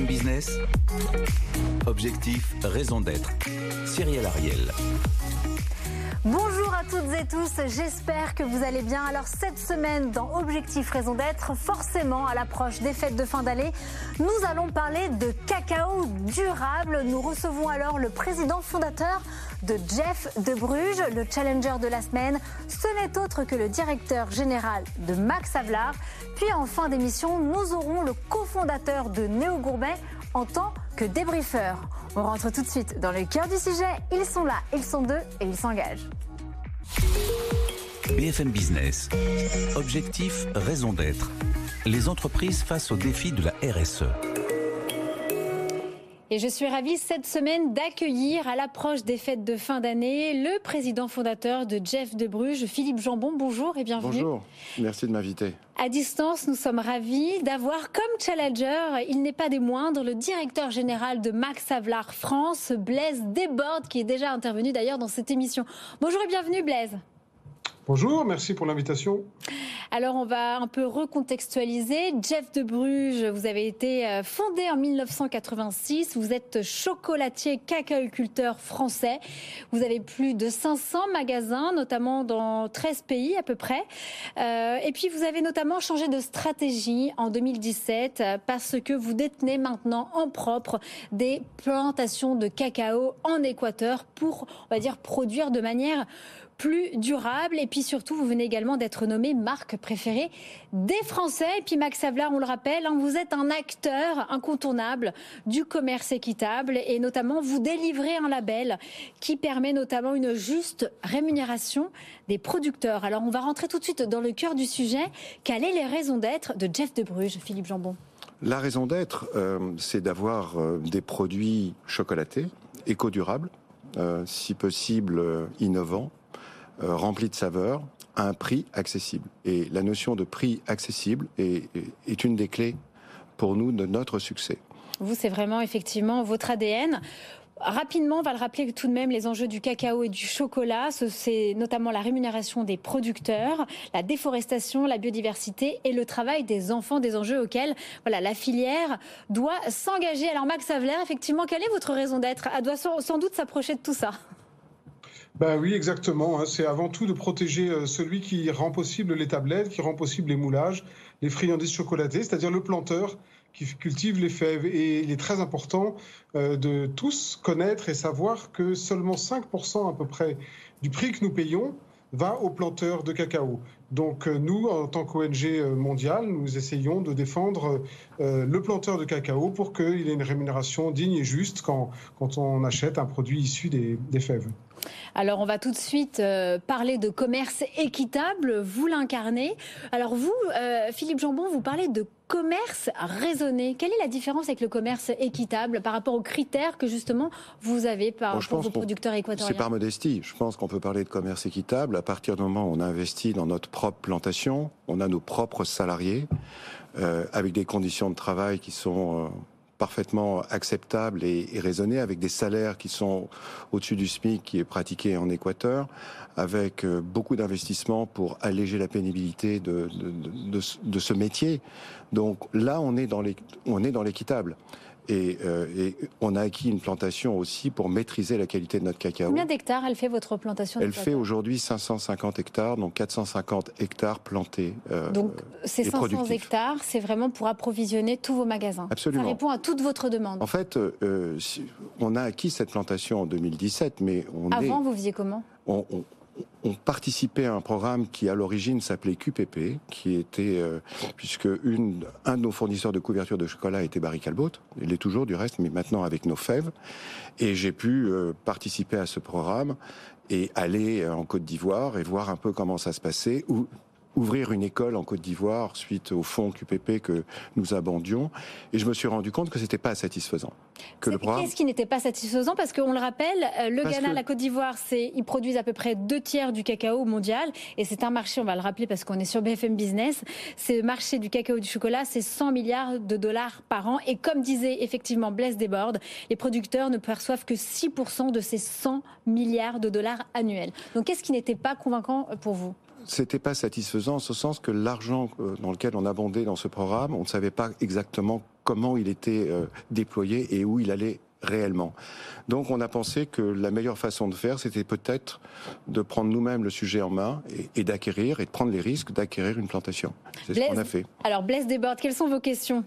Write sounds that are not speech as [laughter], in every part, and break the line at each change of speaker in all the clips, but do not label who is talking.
Business, objectif, raison d'être. Cyril Ariel.
Bonjour à toutes et tous, j'espère que vous allez bien. Alors cette semaine dans Objectif Raison d'être, forcément à l'approche des fêtes de fin d'année, nous allons parler de cacao durable. Nous recevons alors le président fondateur de Jeff de Bruges, le challenger de la semaine. Ce n'est autre que le directeur général de Max Havelaar. Puis en fin d'émission, nous aurons le cofondateur de Néo Gourmet en tant que débriefeur. On rentre tout de suite dans le cœur du sujet. Ils sont là, ils sont deux et ils s'engagent.
BFM Business. Objectif, raison d'être. Les entreprises face aux défis de la RSE.
Et je suis ravie cette semaine d'accueillir à l'approche des fêtes de fin d'année le président fondateur de Jeff de Bruges, Philippe Jambon. Bonjour et bienvenue.
Bonjour, merci de m'inviter.
À distance, nous sommes ravis d'avoir comme challenger, il n'est pas des moindres, le directeur général de Max Havelaar France, Blaise Desbordes, qui est déjà intervenu d'ailleurs dans cette émission. Bonjour et bienvenue Blaise.
Bonjour, merci pour l'invitation.
Alors on va un peu recontextualiser. Jeff de Bruges, vous avez été euh, fondé en 1986. Vous êtes chocolatier cacaoculteur français. Vous avez plus de 500 magasins, notamment dans 13 pays à peu près. Euh, et puis vous avez notamment changé de stratégie en 2017 euh, parce que vous détenez maintenant en propre des plantations de cacao en Équateur pour, on va dire, produire de manière plus durable. Et puis surtout, vous venez également d'être nommé marque préférée des Français. Et puis Max Havelaar, on le rappelle, hein, vous êtes un acteur incontournable du commerce équitable et notamment vous délivrez un label qui permet notamment une juste rémunération des producteurs. Alors on va rentrer tout de suite dans le cœur du sujet. Quelles sont les raisons d'être de Jeff de Bruges, Philippe Jambon?
La raison d'être, euh, c'est d'avoir euh, des produits chocolatés, éco-durables, euh, si possible innovants, euh, rempli de saveurs à un prix accessible. Et la notion de prix accessible est, une des clés pour nous de notre succès.
Vous, c'est vraiment effectivement votre ADN. Rapidement, on va le rappeler tout de même, les enjeux du cacao et du chocolat, c'est notamment la rémunération des producteurs, la déforestation, la biodiversité et le travail des enfants, des enjeux auxquels la filière doit s'engager. Alors Max Havelaar, effectivement, quelle est votre raison d'être? Elle doit sans doute s'approcher de tout ça.
Ben oui, exactement. Hein. C'est avant tout de protéger euh, celui qui rend possible les tablettes, qui rend possible les moulages, les friandises chocolatées, c'est-à-dire le planteur qui cultive les fèves. Et il est très important euh, de tous connaître et savoir que seulement 5% à peu près du prix que nous payons va aux planteurs de cacao. Donc euh, nous, en tant qu'ONG mondiale, nous essayons de défendre le planteur de cacao pour qu'il ait une rémunération digne et juste quand, quand on achète un produit issu des, des fèves.
Alors on va tout de suite euh, parler de commerce équitable, vous l'incarnez. Alors vous, euh, Philippe Jambon, vous parlez de commerce raisonné. Quelle est la différence avec le commerce équitable par rapport aux critères que justement vous avez par, pour vos producteurs équatoriens?
C'est par modestie. Je pense qu'on peut parler de commerce équitable à partir du moment où on investit dans notre propre plantation, on a nos propres salariés, euh, avec des conditions de travail qui sont parfaitement acceptable et, raisonné, avec des salaires qui sont au-dessus du SMIC qui est pratiqué en Équateur, avec euh, beaucoup d'investissements pour alléger la pénibilité de, ce métier. Donc là, on est dans l'équitable. Et, euh, et, on a acquis une plantation aussi pour maîtriser la qualité de notre cacao.
Combien d'hectares elle fait votre plantation
Elle fait aujourd'hui 550 hectares, donc 450 hectares plantés.
Euh, donc ces 500 hectares, c'est vraiment pour approvisionner tous vos magasins.
Absolument.
Ça répond à toute votre demande.
En fait, euh, on a acquis cette plantation en 2017, mais on
avant vous faisiez comment?
on, on, on participait à un programme qui à l'origine s'appelait QPP, qui était euh, puisque un de nos fournisseurs de couverture de chocolat était Barry Calbot, il est toujours du reste, mais maintenant avec nos fèves, et j'ai pu euh, participer à ce programme et aller euh, en Côte d'Ivoire et voir un peu comment ça se passait, ouvrir une école en Côte d'Ivoire suite au fonds QPP que nous abordions et je me suis rendu compte que c'était pas satisfaisant.
Que le programme... Qu'est-ce qui n'était pas satisfaisant? Parce qu'on le rappelle, euh, le Ghana, la Côte d'Ivoire, c'est ils produisent à peu près deux tiers du cacao mondial et c'est un marché, on va le rappeler parce qu'on est sur BFM Business, c'est marché du cacao et du chocolat, c'est 100 milliards de dollars par an et comme disait effectivement Blaise Desbordes, les producteurs ne perçoivent que 6% de ces 100 milliards de dollars annuels. Donc qu'est-ce qui n'était pas convaincant pour vous?
C'était pas satisfaisant en ce sens que l'argent euh, dans lequel on abondait dans ce programme, on ne savait pas exactement comment il était euh, déployé et où il allait réellement. Donc on a pensé que la meilleure façon de faire, c'était peut-être de prendre nous-mêmes le sujet en main et, d'acquérir et de prendre les risques d'acquérir une plantation. C'est ce qu'on a fait.
Alors Blaise Desbordes, quelles sont vos questions?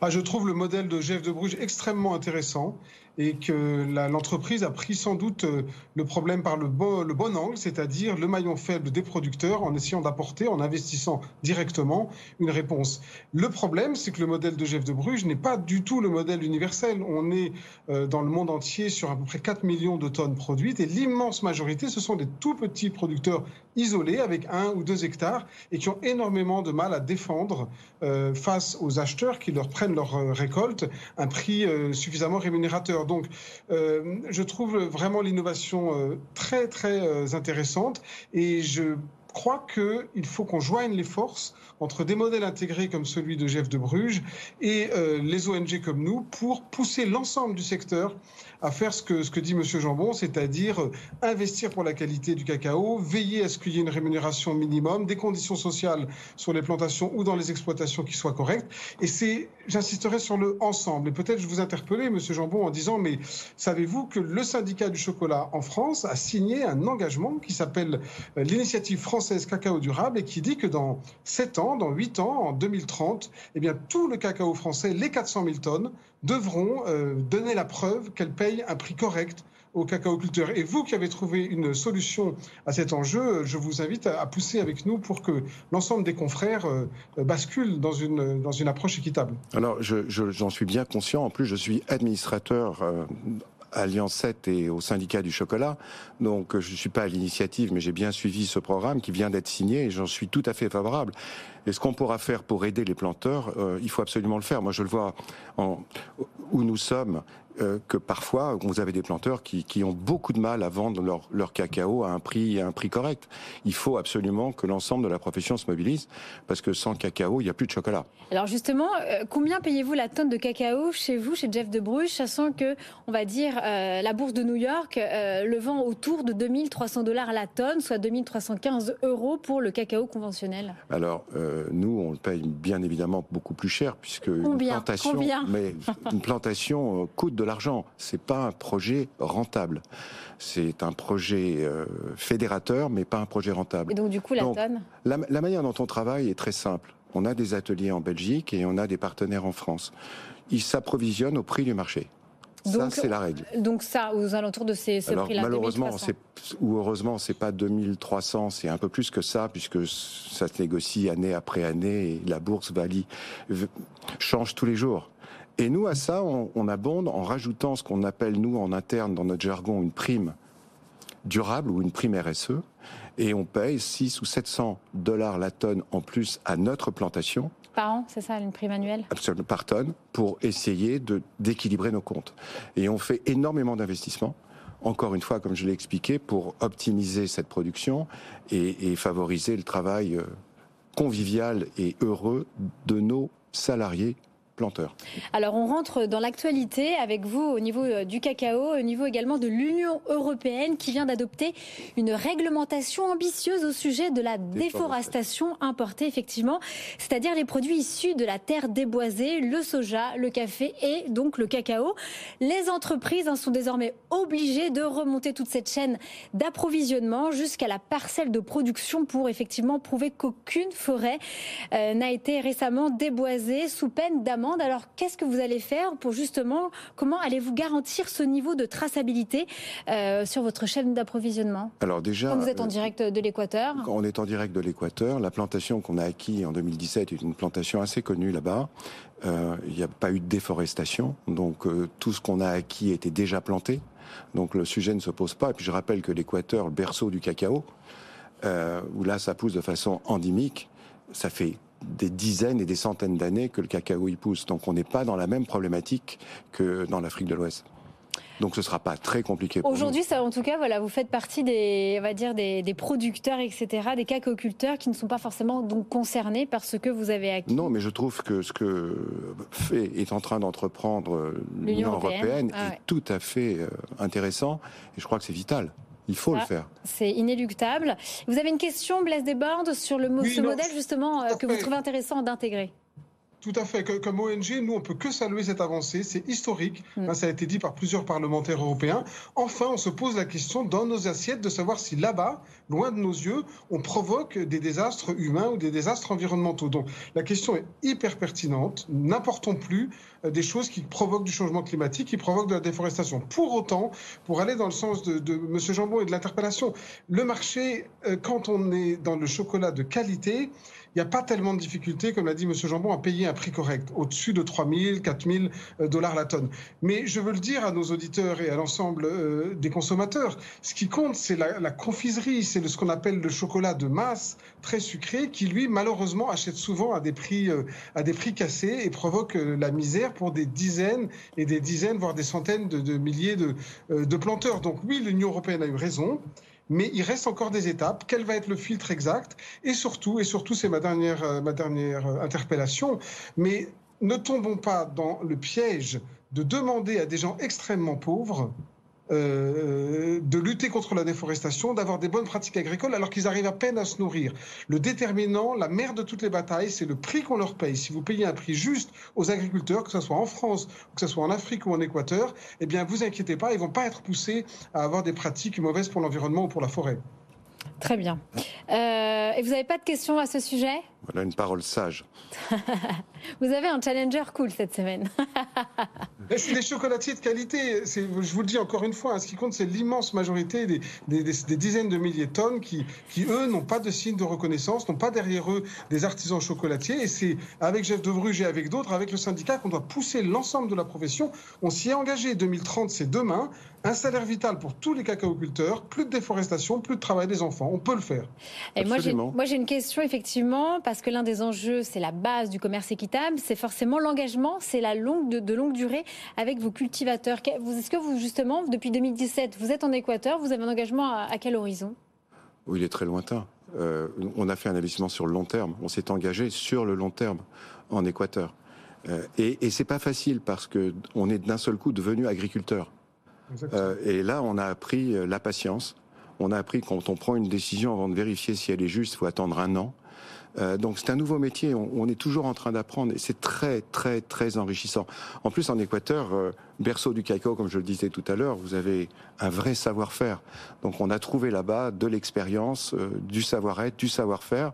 Ah, je trouve le modèle de Jeff de Bruges extrêmement intéressant et que l'entreprise a pris sans doute euh, le problème par le bon, le bon angle, c'est-à-dire le maillon faible des producteurs en essayant d'apporter, en investissant directement, une réponse. Le problème, c'est que le modèle de Jeff de Bruges n'est pas du tout le modèle universel. On est euh, dans le monde entier sur à peu près 4 millions de tonnes produites et l'immense majorité, ce sont des tout petits producteurs isolés avec un ou deux hectares et qui ont énormément de mal à défendre euh, face aux acheteurs qui leur prennent leur récolte un prix suffisamment rémunérateur. Donc, euh, je trouve vraiment l'innovation euh, très, très euh, intéressante et je crois qu'il faut qu'on joigne les forces entre des modèles intégrés comme celui de Jeff de Bruges et les ONG comme nous pour pousser l'ensemble du secteur à faire ce que, ce que dit M. Jambon, c'est-à-dire euh, investir pour la qualité du cacao, veiller à ce qu'il y ait une rémunération minimum, des conditions sociales sur les plantations ou dans les exploitations qui soient correctes. Et c'est, j'insisterai sur le ensemble. Et peut-être je vous interpeller, M. Jambon, en disant, mais savez-vous que le syndicat du chocolat en France a signé un engagement qui s'appelle euh, l'initiative française cacao durable et qui dit que dans 7 ans, dans 8 ans, en 2030, eh bien, tout le cacao français, les 400 000 tonnes, devront euh, donner la preuve qu'elles payent un prix correct aux cacaoculteurs. Et vous qui avez trouvé une solution à cet enjeu, je vous invite à, pousser avec nous pour que l'ensemble des confrères euh, basculent dans une, dans une approche équitable.
Alors, j'en je, suis bien conscient. En plus, je suis administrateur euh, Alliance 7 et au syndicat du chocolat. Donc je ne suis pas à l'initiative, mais j'ai bien suivi ce programme qui vient d'être signé et j'en suis tout à fait favorable. Et ce qu'on pourra faire pour aider les planteurs, euh, il faut absolument le faire. Moi, je le vois en, où nous sommes euh, que parfois vous avez des planteurs qui, qui, ont beaucoup de mal à vendre leur, leur cacao à un prix à un prix correct. Il faut absolument que l'ensemble de la profession se mobilise parce que sans cacao, il n'y a plus de chocolat.
Alors justement, euh, combien payez-vous la tonne de cacao chez vous, chez Jeff de Bruges, sachant que on va dire la bourse de New York le vend autour de 2300 dollars la tonne, soit 2315 euros pour le cacao conventionnel?
Alors nous, on le paye bien évidemment beaucoup plus cher puisque
une
plantation,
Combien
mais une plantation coûte de l'argent. C'est pas un projet rentable. C'est un projet euh, fédérateur, mais pas un projet rentable.
Et donc du coup, la tonne
la, la manière dont on travaille est très simple. On a des ateliers en Belgique et on a des partenaires en France. Ils s'approvisionnent au prix du marché. Ça, c'est la règle.
Donc ça, aux alentours de ces, ce prix-là,
malheureusement, ou heureusement, c'est pas 2300, c'est un peu plus que ça, puisque ça se négocie année après année et la bourse change tous les jours. Et nous, à ça, on, abonde en rajoutant ce qu'on appelle, nous, en interne, dans notre jargon, une prime durable ou une prime RSE. Et on paye 6 ou 700 dollars la tonne en plus à notre plantation.
Par an, c'est ça, une prime annuelle
Absolument, par tonne, pour essayer d'équilibrer nos comptes. Et on fait énormément d'investissements encore une fois, comme je l'ai expliqué, pour optimiser cette production et, et favoriser le travail euh, convivial et heureux de nos salariés
alors on rentre dans l'actualité avec vous au niveau euh, du cacao, au niveau également de l'Union européenne qui vient d'adopter une réglementation ambitieuse au sujet de la déforestation importée effectivement, c'est-à-dire les produits issus de la terre déboisée, le soja, le café et donc le cacao. Les entreprises sont désormais obligées de remonter toute cette chaîne d'approvisionnement jusqu'à la parcelle de production pour effectivement prouver qu'aucune forêt euh, n'a été récemment déboisée sous peine d'amende alors, qu'est-ce que vous allez faire pour justement, comment allez-vous garantir ce niveau de traçabilité euh, sur votre chaîne d'approvisionnement?
Alors déjà,
quand vous êtes en euh, direct de l'Équateur.
On est en direct de l'Équateur. La plantation qu'on a acquis en 2017 est une plantation assez connue là-bas. Euh, il n'y a pas eu de déforestation, donc tout ce qu'on a acquis était déjà planté. Donc le sujet ne se pose pas. Et puis je rappelle que l'Équateur, le berceau du cacao, où là ça pousse de façon endémique, ça fait des dizaines et des centaines d'années que le cacao y pousse. Donc on n'est pas dans la même problématique que dans l'Afrique de l'Ouest. Donc ce sera pas très compliqué.
Aujourd'hui, ça, en tout cas, voilà, vous faites partie des, on va dire des, producteurs, etc., des cacaoculteurs qui ne sont pas forcément donc concernés par ce que vous avez acquis.
Non, mais je trouve que ce que fait est en train d'entreprendre l'Union européenne, ah est tout à fait euh, intéressant et je crois que c'est vital. Il faut le faire.
C'est inéluctable. Vous avez une question, Blaise Desbordes, sur le, ce modèle justement euh, que vous trouvez intéressant d'intégrer
Tout à fait. Comme ONG, nous, on peut que saluer cette avancée. C'est historique. Mm. Hein, ça a été dit par plusieurs parlementaires européens. Enfin, on se pose la question dans nos assiettes de savoir si là-bas, loin de nos yeux, on provoque des désastres humains ou des désastres environnementaux. Donc, la question est hyper pertinente. N'importons plus euh, des choses qui provoquent du changement climatique, qui provoquent de la déforestation. Pour autant, pour aller dans le sens de, de M. Jambon et de l'interpellation, le marché, euh, quand on est dans le chocolat de qualité, il n'y a pas tellement de difficultés, comme l'a dit M. Jambon, à payer un prix correct, au-dessus de 3 000, 4 000 dollars la tonne. Mais je veux le dire à nos auditeurs et à l'ensemble euh, des consommateurs, ce qui compte, c'est la, confiserie, c'est ce qu'on appelle le chocolat de masse, très sucré, qui lui, malheureusement, achète souvent à des prix, euh, à des prix cassés et provoque euh, la misère pour des dizaines et des dizaines, voire des centaines de, milliers de, de planteurs. Donc oui, l'Union européenne a eu raison mais il reste encore des étapes. Quel va être le filtre exact? Et surtout, et surtout, c'est ma dernière, euh, ma dernière euh, interpellation, mais ne tombons pas dans le piège de demander à des gens extrêmement pauvres euh, de lutter contre la déforestation, d'avoir des bonnes pratiques agricoles alors qu'ils arrivent à peine à se nourrir. Le déterminant, la mère de toutes les batailles, c'est le prix qu'on leur paye. Si vous payez un prix juste aux agriculteurs, que ce soit en France, que ce soit en Afrique ou en Équateur, eh bien, vous inquiétez pas, ils vont pas être poussés à avoir des pratiques mauvaises pour l'environnement ou pour la forêt.
Très bien. Euh, et vous n'avez pas de questions à ce sujet?
Voilà une parole sage. [laughs]
vous avez un challenger cool cette semaine.
c'est des chocolatiers de qualité. Je vous le dis encore une fois, hein, ce qui compte, c'est l'immense majorité des, des, dizaines de milliers de tonnes qui, qui eux, n'ont pas de signe de reconnaissance, n'ont pas derrière eux des artisans chocolatiers. Et c'est avec Jeff de Bruges et avec d'autres, avec le syndicat, qu'on doit pousser l'ensemble de la profession. On s'y est engagé. 2030, c'est demain. Un salaire vital pour tous les cacaoculteurs, plus de déforestation, plus de travail des enfants. On peut le faire.
Et moi, j'ai une question, effectivement, parce que l'un des enjeux, c'est la base du commerce équitable, c'est forcément l'engagement, c'est la longue, de, longue durée avec vos cultivateurs. Est-ce que vous, justement, depuis 2017, vous êtes en Équateur, vous avez un engagement à, quel horizon?
Oui, il est très lointain. Euh, on a fait un investissement sur le long terme. On s'est engagé sur le long terme en Équateur. Euh, et, et c'est pas facile parce que on est d'un seul coup devenu agriculteur. Euh, et là, on a appris la patience. On a appris quand on prend une décision avant de vérifier si elle est juste, il faut attendre un an. Euh, donc c'est un nouveau métier, on, est toujours en train d'apprendre et c'est très très très enrichissant. En plus en Équateur, berceau du cacao comme je le disais tout à l'heure, vous avez un vrai savoir-faire. Donc on a trouvé là-bas de l'expérience, du savoir-être, du savoir-faire.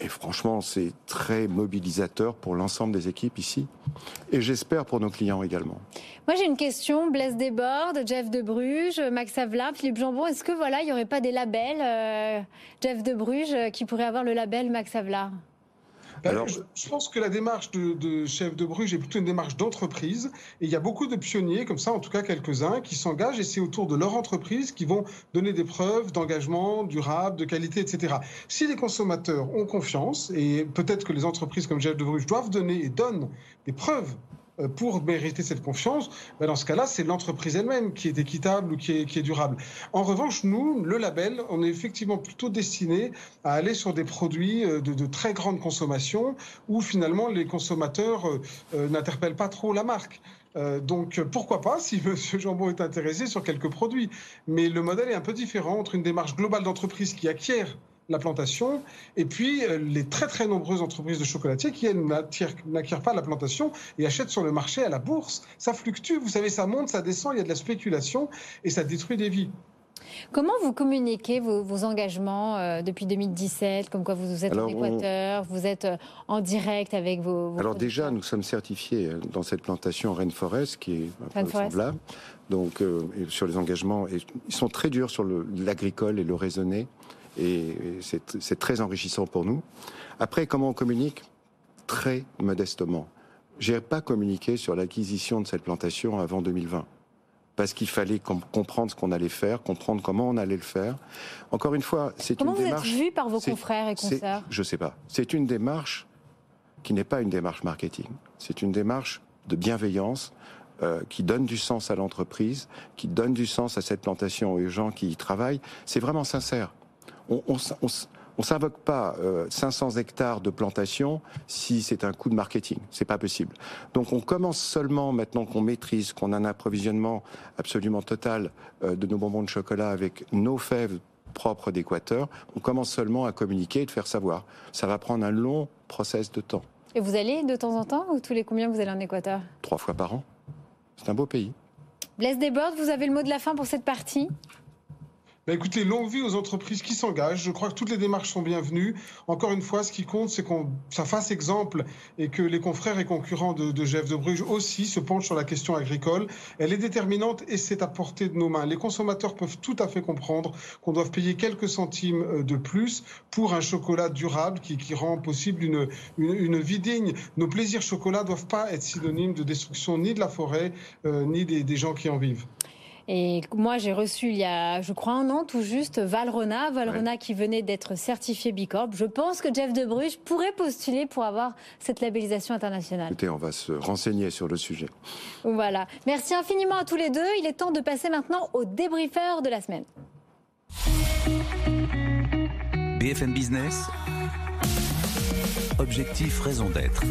Et franchement, c'est très mobilisateur pour l'ensemble des équipes ici. Et j'espère pour nos clients également.
Moi, j'ai une question. Blaise Desbordes, Jeff de Bruges, Max Avla, Philippe Jambon. Est-ce que voilà, il n'y aurait pas des labels, euh, Jeff de Bruges, euh, qui pourrait avoir le label Max Avla
bah, Alors, je, pense que la démarche de, chef de Bruges est plutôt une démarche d'entreprise. Et il y a beaucoup de pionniers, comme ça, en tout cas quelques-uns, qui s'engagent et c'est autour de leur entreprise qui vont donner des preuves d'engagement durable, de qualité, etc. Si les consommateurs ont confiance, et peut-être que les entreprises comme chef de Bruges doivent donner et donnent des preuves pour mériter cette confiance, ben, dans ce cas-là, c'est l'entreprise elle-même qui est équitable ou qui est, durable. En revanche, nous, le label, on est effectivement plutôt destiné à aller sur des produits euh, de, très grande consommation où finalement les consommateurs euh, n'interpellent pas trop la marque. donc pourquoi pas si [laughs] M. Jambon est intéressé sur quelques produits. Mais le modèle est un peu différent entre une démarche globale d'entreprise qui acquiert la plantation, et puis euh, les très très nombreuses entreprises de chocolatiers qui, elles, n'acquièrent pas la plantation et achètent sur le marché à la bourse. Ça fluctue, vous savez, ça monte, ça descend, il y a de la spéculation et ça détruit des vies.
Comment vous communiquez vos, engagements euh, depuis 2017, comme quoi vous, êtes en Équateur, vous êtes euh, en direct avec vos...
Alors déjà, nous sommes certifiés dans cette plantation Rainforest, qui est un peu semblable. Donc, sur les engagements, et ils sont très durs sur l'agricole et le raisonné et c'est très enrichissant pour nous. Après, comment on communique? Très modestement. J'ai pas communiqué sur l'acquisition de cette plantation avant 2020 parce qu'il fallait comprendre ce qu'on allait faire, comprendre comment on allait le faire. Encore une fois, c'est une démarche. Comment
vous êtes vu par vos confrères et consoeurs?
Je sais pas. C'est une démarche qui n'est pas une démarche marketing. C'est une démarche de bienveillance euh, qui donne du sens à l'entreprise, qui donne du sens à cette plantation et aux gens qui y travaillent. C'est vraiment sincère on, on, s'invoque pas 500 euh, hectares de plantation si c'est un coup de marketing. C'est pas possible. Donc on commence seulement maintenant qu'on maîtrise, qu'on a un approvisionnement absolument total euh, de nos bonbons de chocolat avec nos fèves propres d'Équateur. On commence seulement à communiquer et de faire savoir. Ça va prendre un long process de temps.
Et vous allez de temps en temps ou tous les combien vous allez en Équateur?
Trois fois par an. C'est un beau pays.
Blaise Desbordes, vous avez le mot de la fin pour cette partie?
Bah, écoutez, longue vie aux entreprises qui s'engagent. Je crois que toutes les démarches sont bienvenues. Encore une fois, ce qui compte, c'est qu'on ça fasse exemple et que les confrères et concurrents de, de de Bruges aussi se penchent sur la question agricole. Elle est déterminante et c'est à portée de nos mains. Les consommateurs peuvent tout à fait comprendre qu'on doit payer quelques centimes euh, de plus pour un chocolat durable qui, rend possible une, vie digne. Nos plaisirs chocolat doivent pas être synonymes de destruction ni de la forêt, euh, ni des gens qui en vivent.
Et moi, j'ai reçu il y a, je crois, un an tout juste, Valrona, Valrona qui venait d'être certifié Bicorp. Je pense que Jeff de Bruges pourrait postuler pour avoir cette labellisation internationale.
Écoutez, on va se renseigner sur le sujet.
Voilà. Merci infiniment à tous les deux. Il est temps de passer maintenant au débriefeur de la semaine.
BFM Business. Objectif, raison d'être.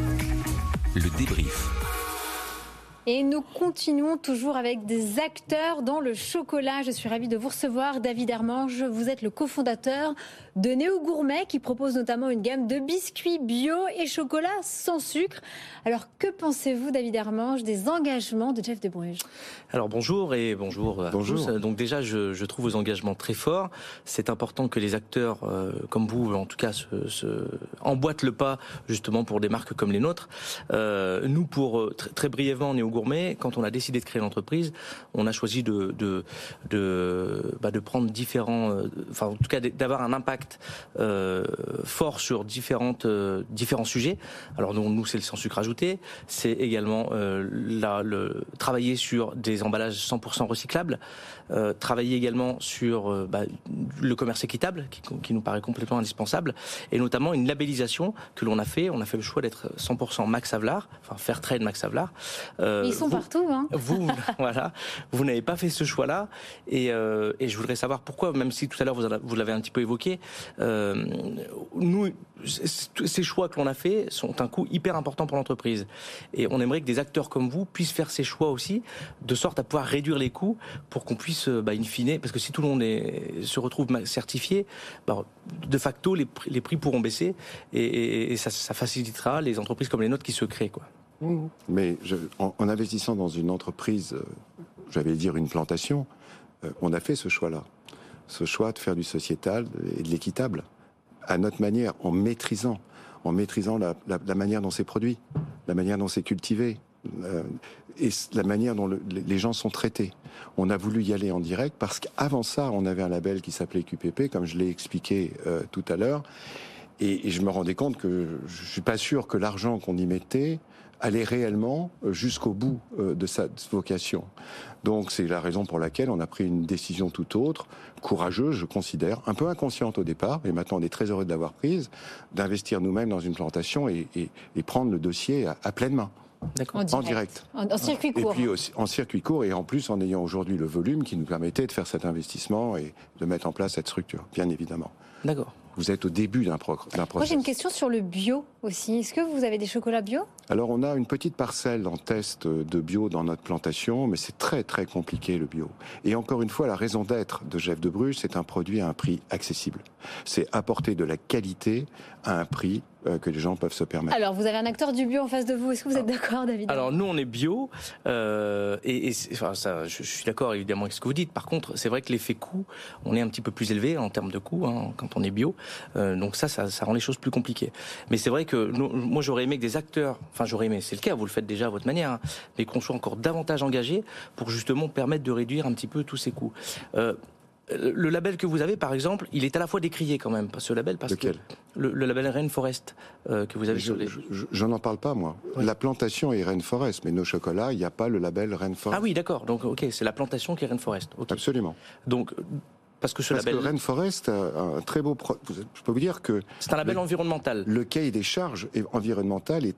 Le débrief.
Et nous continuons toujours avec des acteurs dans le chocolat. Je suis ravie de vous recevoir, David Hermange. Vous êtes le cofondateur de Néo Gourmet qui propose notamment une gamme de biscuits bio et chocolat sans sucre. Alors que pensez-vous, David Hermange, des engagements de Jeff de Bruges
Alors bonjour et bonjour à
bonjour.
tous. Donc déjà, je, je, trouve vos engagements très forts. C'est important que les acteurs euh, comme vous, en tout cas, se, se, emboîtent le pas justement pour des marques comme les nôtres. Euh, nous, pour euh, très, brièvement, Néo Gourmet, quand on a décidé de créer l'entreprise, on a choisi de bah, prendre différents, euh, enfin en tout cas d'avoir un impact euh, fort sur euh, différents sujets. Alors nous, nous c'est le sans sucre ajouté, c'est également travailler sur des emballages 100% recyclables, travailler également sur bah, le commerce équitable qui, nous paraît complètement indispensable et notamment une labellisation que l'on a fait. On a fait le choix d'être 100% Max Havelaar, enfin faire trade Max Havelaar.
Ils sont partout. Hein
vous, [laughs] [laughs] voilà, vous n'avez pas fait ce choix-là, et, euh, et, je voudrais savoir pourquoi, même si tout à l'heure vous, l'avez un petit peu évoqué. Euh, nous, ces choix que l'on a fait sont un coût hyper important pour l'entreprise, et on aimerait que des acteurs comme vous puissent faire ces choix aussi, de sorte à pouvoir réduire les coûts pour qu'on puisse, bah, in fine, parce que si tout le monde est, se retrouve certifié, bah, de facto les, les, prix pourront baisser, et, et ça, ça facilitera les entreprises comme les nôtres qui se créent, quoi.
Mais en, investissant dans une entreprise, euh, j'allais dire une plantation, euh, on a fait ce choix-là. Ce choix de faire du sociétal et de l'équitable, à notre manière, en maîtrisant, en maîtrisant la, manière dont c'est produit, la manière dont c'est cultivé, euh, et la manière dont le, les gens sont traités. On a voulu y aller en direct parce qu'avant ça, on avait un label qui s'appelait QPP, comme je l'ai expliqué tout à l'heure. Et, et, je me rendais compte que je suis pas sûr que l'argent qu'on y mettait aller réellement euh, jusqu'au bout euh, de sa vocation. Donc c'est la raison pour laquelle on a pris une décision tout autre, courageuse, je considère, un peu inconsciente au départ, mais maintenant on est très heureux de l'avoir prise, d'investir nous-mêmes dans une plantation et, et, et, prendre le dossier à, à pleine main.
En, en, direct. En, circuit court.
Et puis aussi, en circuit court et en plus en ayant aujourd'hui le volume qui nous permettait de faire cet investissement et de mettre en place cette structure, bien évidemment.
D'accord.
Vous êtes au début d'un pro processus.
Moi, j'ai une question sur le bio aussi. Est-ce que vous avez des chocolats bio?
Alors, on a une petite parcelle en test de bio dans notre plantation, mais c'est très, très compliqué le bio. Et encore une fois, la raison d'être de Jeff de Bruges, c'est un produit à un prix accessible. C'est apporter de la qualité à un prix que les gens peuvent se permettre.
Alors, vous avez un acteur du bio en face de vous. Est-ce que vous êtes d'accord, David
Alors, nous, on est bio. Euh, et, et enfin, ça, je, je suis d'accord évidemment avec ce que vous dites. Par contre, c'est vrai que l'effet coût, on est un petit peu plus élevé en termes de coût hein, quand on est bio. Euh, donc ça, ça, ça, rend les choses plus compliquées. Mais c'est vrai que nous, moi, j'aurais aimé que des acteurs, enfin, j'aurais aimé, c'est le cas, vous le faites déjà à votre manière, hein, mais qu'on soit encore davantage engagés pour justement permettre de réduire un petit peu tous ces coûts. Euh, le label que vous avez, par exemple, il est à la fois décrié quand même, ce label, parce
Lequel?
que le, le, label Rainforest euh, que vous avez
je,
sur les...
Je n'en parle pas, moi. Oui. La plantation est Rainforest, mais nos chocolats, il n'y a pas le label Rainforest.
Ah oui, d'accord. Donc, ok, c'est la plantation qui est Rainforest. Okay.
Absolument.
Donc, parce que ce
parce
label.
que Rainforest a un très beau. Pro... Je peux vous dire que.
C'est un label
le,
environnemental.
Le cahier des charges environnementales est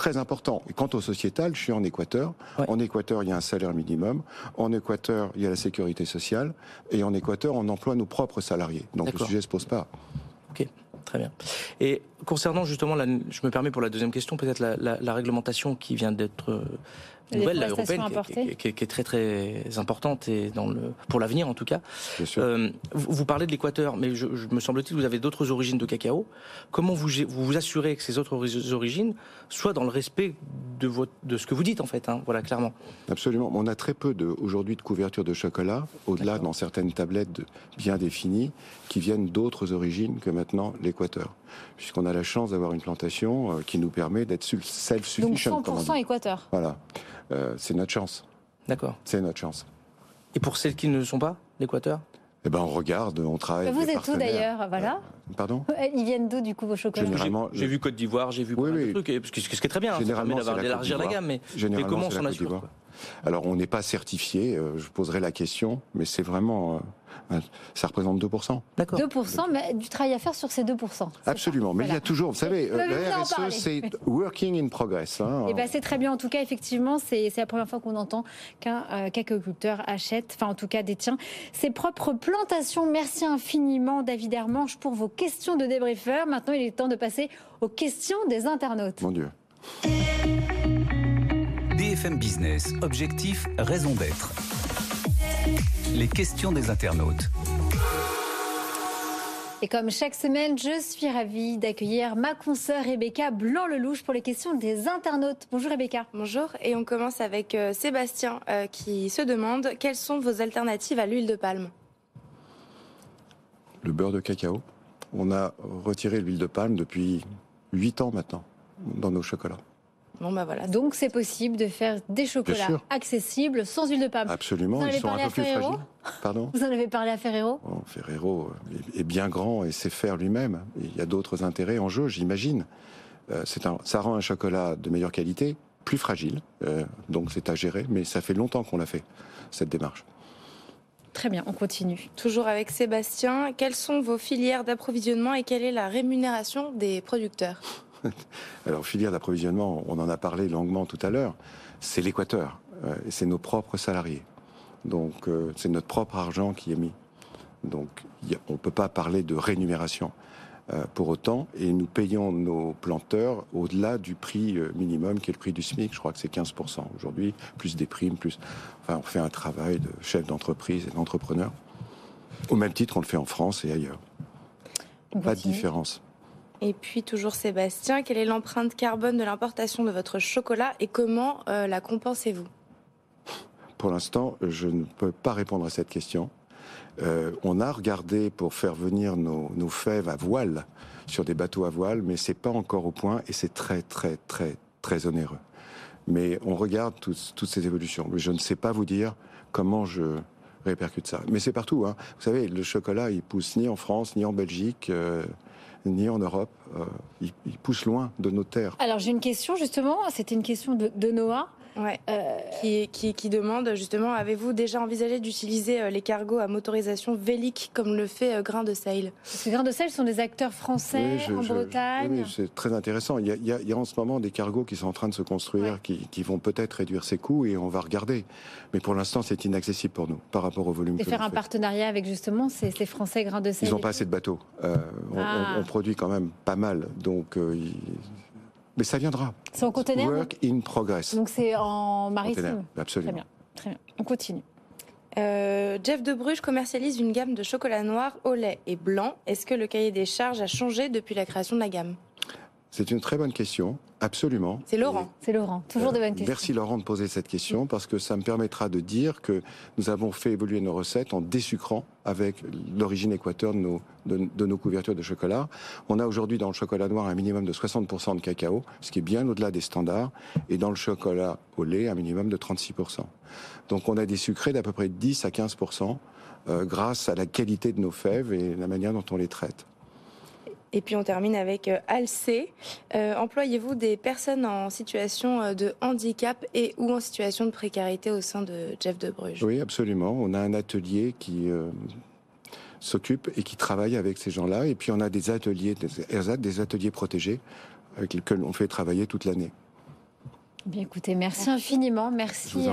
très important. Et quant au sociétal, je suis en Équateur. Ouais. En Équateur, il y a un salaire minimum. En Équateur, il y a la sécurité sociale. Et en Équateur, on emploie nos propres salariés. Donc le sujet ne se pose pas.
Ok. Très bien. Et concernant justement, la, je me permets pour la deuxième question, peut-être la, la, la, réglementation qui vient d'être nouvelle européenne qui, est très très importante et dans le pour l'avenir en tout cas. Euh, vous, parlez de l'Équateur, mais je, me semble-t-il que vous avez d'autres origines de cacao. Comment vous, vous vous assurez que ces autres origines soient dans le respect de, votre, de ce que vous dites en fait, hein, voilà clairement.
Absolument. On a très peu aujourd'hui de couverture de chocolat, au-delà dans certaines tablettes bien définies, qui viennent d'autres origines que maintenant l'Équateur, puisqu'on a la chance d'avoir une plantation euh, qui nous permet d'être self-sufficient.
Donc 100% Équateur.
Voilà. Euh, c'est notre chance.
D'accord.
C'est notre chance.
Et pour celles qui ne le sont pas, l'Équateur?
Eh ben, on regarde, on travaille.
Vous êtes où d'ailleurs? Voilà.
Euh, pardon?
Ils viennent d'où du coup vos chocolats?
J'ai vu Côte d'Ivoire, j'ai vu plein de trucs, ce qui est très bien. Généralement, ça permet d'élargir la gamme, mais, mais comment on s'en assure
Alors, on n'est pas certifié. je poserai la question, mais c'est vraiment ça représente 2%.
D'accord. 2%, mais du travail à faire sur ces 2%.
Absolument. Mais il y a toujours, vous savez, la RSE, c'est working in progress. Hein.
Et eh ben, c'est très bien. En tout cas, effectivement, c'est la première fois qu'on entend qu'un euh, cacaoculteur achète, enfin, en tout cas, détient ses propres plantations. Merci infiniment, David Hermanche, pour vos questions de débriefeur. Maintenant, il est temps de passer aux questions des internautes.
Mon Dieu.
BFM Business, objectif, raison d'être. Les questions des internautes.
Et comme chaque semaine, je suis ravie d'accueillir ma consoeur Rebecca Blanc-Lelouch pour les questions des internautes. Bonjour Rebecca.
Bonjour, et on commence avec euh, Sébastien euh, qui se demande quelles sont vos alternatives à l'huile de palme?
Le beurre de cacao. On a retiré l'huile de palme depuis 8 ans maintenant dans nos chocolats.
Bah voilà. Donc c'est possible de faire des chocolats accessibles sans huile de palme.
Absolument, ils sont un peu plus fragiles.
Pardon Vous en avez parlé à Ferrero
oh, Ferrero est bien grand et sait faire lui-même. Il y a d'autres intérêts en jeu, j'imagine. Euh, ça rend un chocolat de meilleure qualité, plus fragile, euh, donc c'est à gérer, mais ça fait longtemps qu'on l'a fait, cette démarche.
Très bien, on continue.
Toujours avec Sébastien, quelles sont vos filières d'approvisionnement et quelle est la rémunération des producteurs? [laughs]
Alors, filière d'approvisionnement, on en a parlé longuement tout à l'heure, c'est l'Équateur, euh, c'est nos propres salariés. Donc, euh, c'est notre propre argent qui est mis. Donc, on ne peut pas parler de rémunération euh, pour autant, et nous payons nos planteurs au-delà du prix minimum qui est le prix du SMIC. Je crois que c'est 15% aujourd'hui, plus des primes, plus. Enfin, on fait un travail de chef d'entreprise et d'entrepreneur. Au même titre, on le fait en France et ailleurs. Pas de différence.
Et puis toujours Sébastien, quelle est l'empreinte carbone de l'importation de votre chocolat et comment euh, la compensez-vous?
Pour l'instant, je ne peux pas répondre à cette question. Euh, on a regardé pour faire venir nos, fèves à voile sur des bateaux à voile, mais c'est pas encore au point et c'est très très très très onéreux. Mais on regarde toutes ces évolutions. Je ne sais pas vous dire comment je répercute ça. Mais c'est partout. Hein. Vous savez, le chocolat, il pousse ni en France, ni en Belgique. Euh, ni en Europe. Euh, ils, poussent loin de nos terres.
Alors j'ai une question justement, c'était une question de, de Noah.
Ouais. Euh, qui, qui, qui, demande justement, avez-vous déjà envisagé d'utiliser euh, les cargos à motorisation vélique comme le fait euh, Grain de Sale
Ces Grain de Sale sont des acteurs français en Bretagne.
oui, c'est très intéressant. Il y, a, il, y a, en ce moment des cargos qui sont en train de se construire, qui, qui, vont peut-être réduire ses coûts et on va regarder. Mais pour l'instant, c'est inaccessible pour nous par rapport au volume.
Et faire un partenariat avec justement ces, ces, Français Grain de Sale.
Ils n'ont pas assez de bateaux. on, ah. on, produit quand même pas mal, donc mais ça viendra.
C'est en conteneur
Work in progress.
Donc c'est en maritime
Absolument.
Très bien, très bien. On continue.
Euh, Jeff de Bruges commercialise une gamme de chocolat noir au lait et blanc. Est-ce que le cahier des charges a changé depuis la création de la gamme?
C'est une très bonne question. Absolument.
C'est Laurent.
C'est Laurent. Toujours de bonnes questions.
Merci Laurent de poser cette question parce que ça me permettra de dire que nous avons fait évoluer nos recettes en désucrant avec l'origine équateur de nos, de, nos couvertures de chocolat. On a aujourd'hui dans le chocolat noir un minimum de 60% de cacao, ce qui est bien au-delà des standards, et dans le chocolat au lait un minimum de 36%. Donc on a des sucrés d'à peu près 10 à 15% euh, grâce à la qualité de nos fèves et la manière dont on les traite.
Et puis on termine avec euh, Alcé. Euh, employez-vous des personnes en situation euh, de handicap et ou en situation de précarité au sein de Jeff de Bruges
Oui, absolument. On a un atelier qui s'occupe et qui travaille avec ces gens-là. Et puis on a des ateliers, des des ateliers protégés avec lesquels on fait travailler toute l'année.
Bien écoutez, merci infiniment. Merci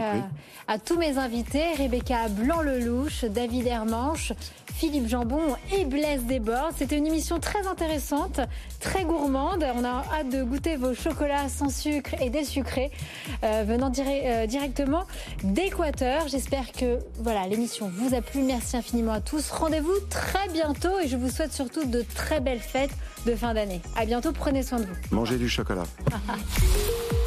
à, tous mes invités, Rebecca Blanc-Lelouch, David Hermanche, Philippe Jambon et Blaise Desbordes. C'était une émission très intéressante, très gourmande. On a hâte de goûter vos chocolats sans sucre et désucrés euh, venant euh, directement d'Équateur. J'espère que voilà l'émission vous a plu. Merci infiniment à tous. Rendez-vous très bientôt et je vous souhaite surtout de très belles fêtes de fin d'année. À bientôt, prenez soin de vous.
Mangez du chocolat. [laughs]